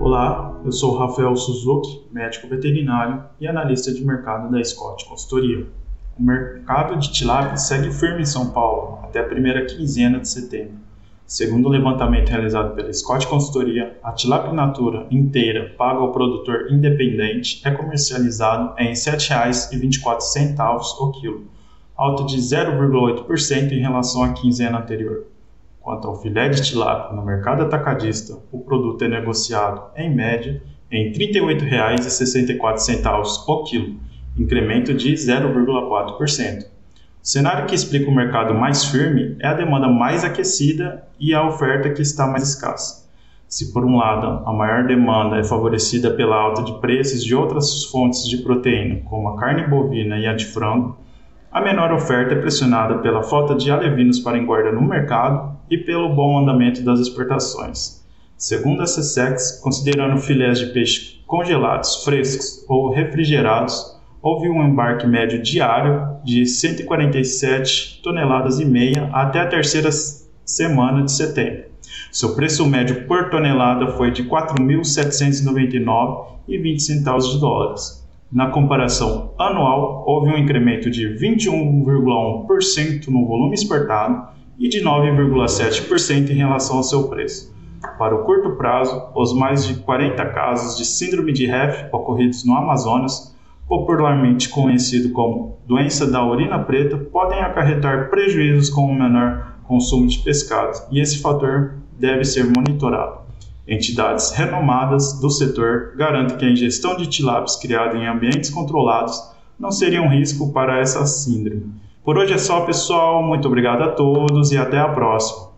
Olá, eu sou Rafael Suzuki, médico veterinário e analista de mercado da Scott Consultoria. O mercado de tilápia segue firme em São Paulo até a primeira quinzena de setembro. Segundo o levantamento realizado pela Scott Consultoria, a tilápia natura inteira paga ao produtor independente é comercializado em R$ 7,24 o quilo, alta de 0,8% em relação à quinzena anterior. Quanto ao filé de tilápia no mercado atacadista, o produto é negociado, em média, em R$ 38,64 o quilo, incremento de 0,4%. O cenário que explica o mercado mais firme é a demanda mais aquecida e a oferta que está mais escassa. Se, por um lado, a maior demanda é favorecida pela alta de preços de outras fontes de proteína, como a carne bovina e a de frango, a menor oferta é pressionada pela falta de alevinos para engorda no mercado e pelo bom andamento das exportações. Segundo a CSEX, considerando filés de peixe congelados, frescos ou refrigerados, houve um embarque médio diário de 147 toneladas e meia até a terceira semana de setembro. Seu preço médio por tonelada foi de 4.799,20 centavos de dólares. Na comparação anual, houve um incremento de 21,1% no volume exportado e de 9,7% em relação ao seu preço. Para o curto prazo, os mais de 40 casos de síndrome de HEF ocorridos no Amazonas, popularmente conhecido como doença da urina preta, podem acarretar prejuízos com o menor consumo de pescado, e esse fator deve ser monitorado. Entidades renomadas do setor garantem que a ingestão de tilápias criada em ambientes controlados não seria um risco para essa síndrome. Por hoje é só, pessoal. Muito obrigado a todos e até a próxima.